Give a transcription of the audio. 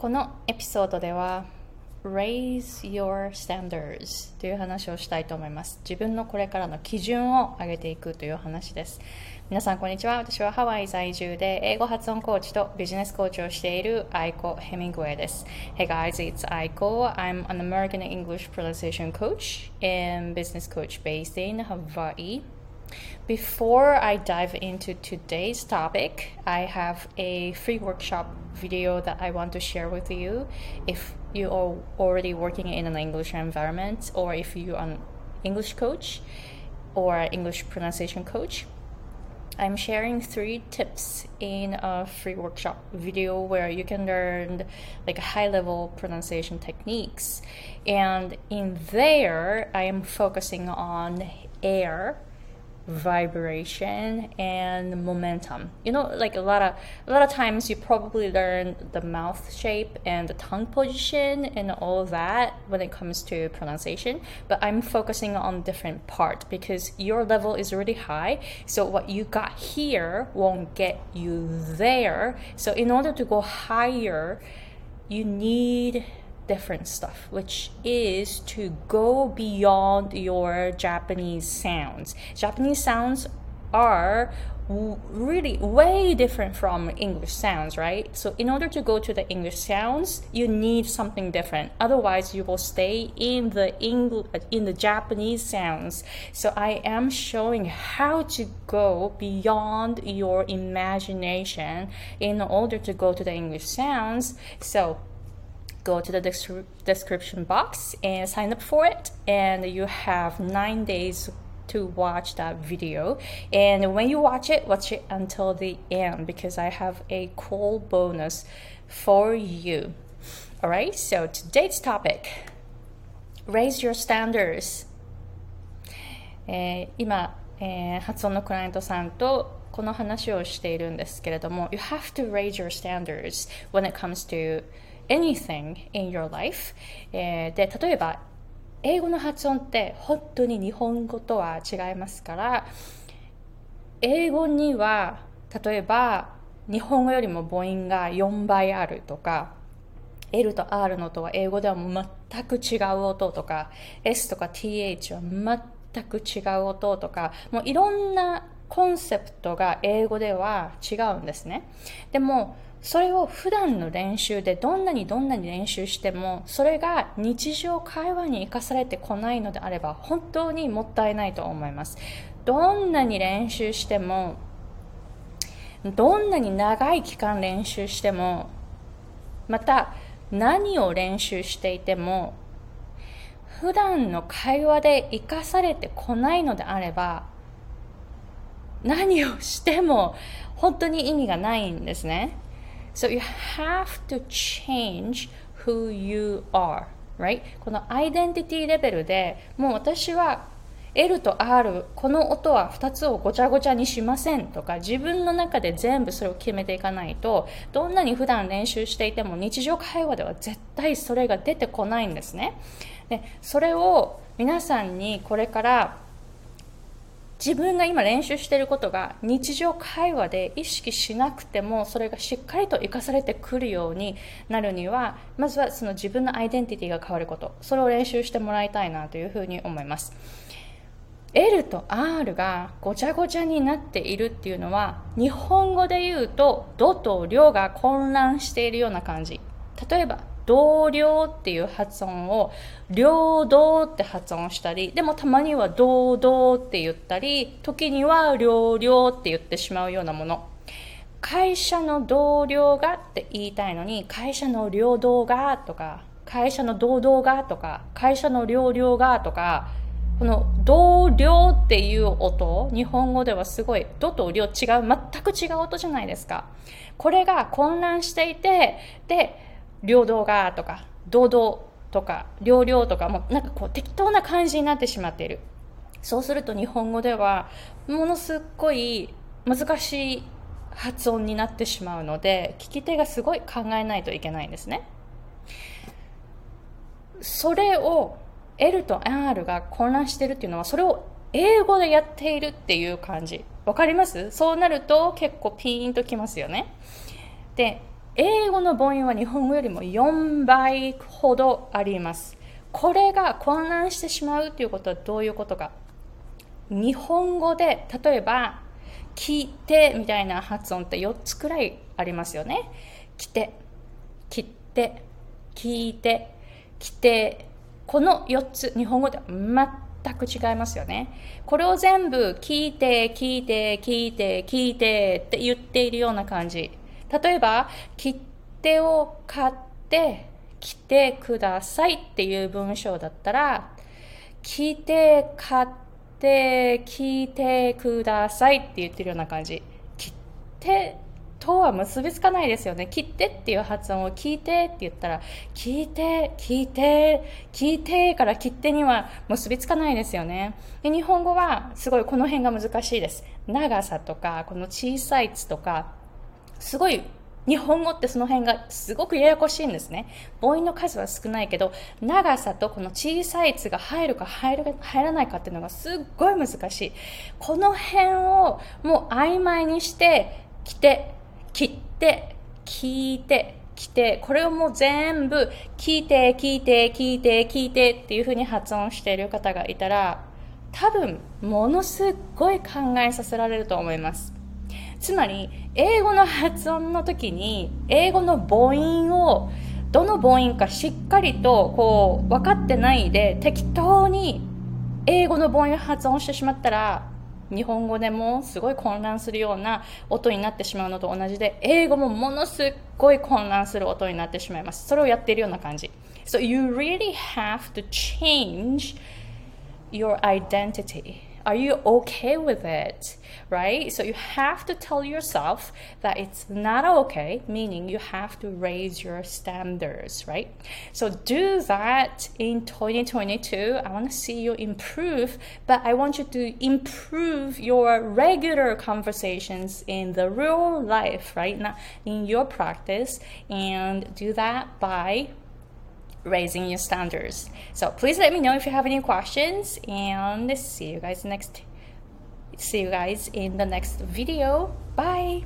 このエピソードでは Raise your standards という話をしたいと思います自分のこれからの基準を上げていくという話です皆さんこんにちは私はハワイ在住で英語発音コーチとビジネスコーチをしているアイコ・ヘミングウェイです Hey guys, it's Aiko I'm an American English pronunciation coach and business coach based in Hawaii Before I dive into today's topic, I have a free workshop video that I want to share with you. If you are already working in an English environment, or if you are an English coach or English pronunciation coach, I'm sharing three tips in a free workshop video where you can learn like high level pronunciation techniques. And in there, I am focusing on air vibration and momentum. You know like a lot of a lot of times you probably learn the mouth shape and the tongue position and all that when it comes to pronunciation but i'm focusing on different part because your level is really high so what you got here won't get you there. So in order to go higher you need different stuff, which is to go beyond your Japanese sounds. Japanese sounds are really way different from English sounds, right? So in order to go to the English sounds, you need something different. Otherwise, you will stay in the English in the Japanese sounds. So I am showing how to go beyond your imagination in order to go to the English sounds. So go to the description box and sign up for it and you have nine days to watch that video and when you watch it watch it until the end because i have a cool bonus for you all right so today's topic raise your standards えー、今、えー、発音のクライアントさんとこの話をしているんですけれども You have to raise your standards when it comes to anything in your life、えー、で例えば英語の発音って本当に日本語とは違いますから英語には例えば日本語よりも母音が4倍あるとか L と R の音は英語では全く違う音とか S とか TH は全く違う音とかもういろんなコンセプトが英語では違うんですね。でもそれを普段の練習でどんなにどんなに練習してもそれが日常会話に生かされてこないのであれば本当にもったいないと思いますどんなに練習してもどんなに長い期間練習してもまた何を練習していても普段の会話で生かされてこないのであれば何をしても本当に意味がないんですね。So you have to change who you are, right? このアイデンティティレベルでもう私は L と R この音は2つをごちゃごちゃにしませんとか自分の中で全部それを決めていかないとどんなに普段練習していても日常会話では絶対それが出てこないんですねでそれを皆さんにこれから自分が今練習していることが日常会話で意識しなくてもそれがしっかりと生かされてくるようになるにはまずはその自分のアイデンティティが変わること。それを練習してもらいたいなというふうに思います。L と R がごちゃごちゃになっているっていうのは日本語で言うと「ど」と「りょ」が混乱しているような感じ。例えば同僚っていう発音を両道って発音したりでもたまには堂々って言ったり時には両々って言ってしまうようなもの。会社の同僚がって言いたいのに会社の領土がとか会社の堂々がとか会社の両々がとかこの同僚っていう音日本語ではすごいどと量違う全く違う音じゃないですか。これが混乱していてで領土がとか堂々とか両々とかもなんかこう適当な感じになってしまっている。そうすると日本語ではものすっごい難しい発音になってしまうので聞き手がすごい考えないといけないんですね。それを L と R が混乱してるっていうのはそれを英語でやっているっていう感じ。わかります？そうなると結構ピーンときますよね。で英語の母音は日本語よりも4倍ほどあります。これが混乱してしまうということはどういうことか。日本語で例えば「聞いて」みたいな発音って4つくらいありますよね。来て、切って、聞いて、来て、この4つ日本語では全く違いますよね。これを全部聞いて、聞いて、聞いて、聞いてって言っているような感じ。例えば、切手を買って来てくださいっていう文章だったら、来て買って聞いてくださいって言ってるような感じ。切ってとは結びつかないですよね。切ってっていう発音を聞いてって言ったら、聞いて、聞いて、聞いてから切手には結びつかないですよね。で日本語はすごいこの辺が難しいです。長さとか、この小さいつとか、すごい日本語ってその辺がすごくややこしいんですね。母音の数は少ないけど、長さとこの小さいつが入るか入る入らないかっていうのがすっごい難しい。この辺をもう曖昧にしてきて、切って聞いてきてこれをもう全部聞いて聞いて聞いて聞いてっていうふうに発音している方がいたら多分ものすっごい考えさせられると思いますつまり英語の発音の時に英語の母音をどの母音かしっかりとこう分かってないで適当に英語の母音を発音してしまったら日本語でもすごい混乱するような音になってしまうのと同じで英語もものすごい混乱する音になってしまいます。それをやっているような感じ。So you really have to change your identity. Are you okay with it? Right? So you have to tell yourself that it's not okay, meaning you have to raise your standards, right? So do that in 2022. I want to see you improve, but I want you to improve your regular conversations in the real life, right? Not in your practice, and do that by raising your standards. So please let me know if you have any questions and see you guys next see you guys in the next video. Bye.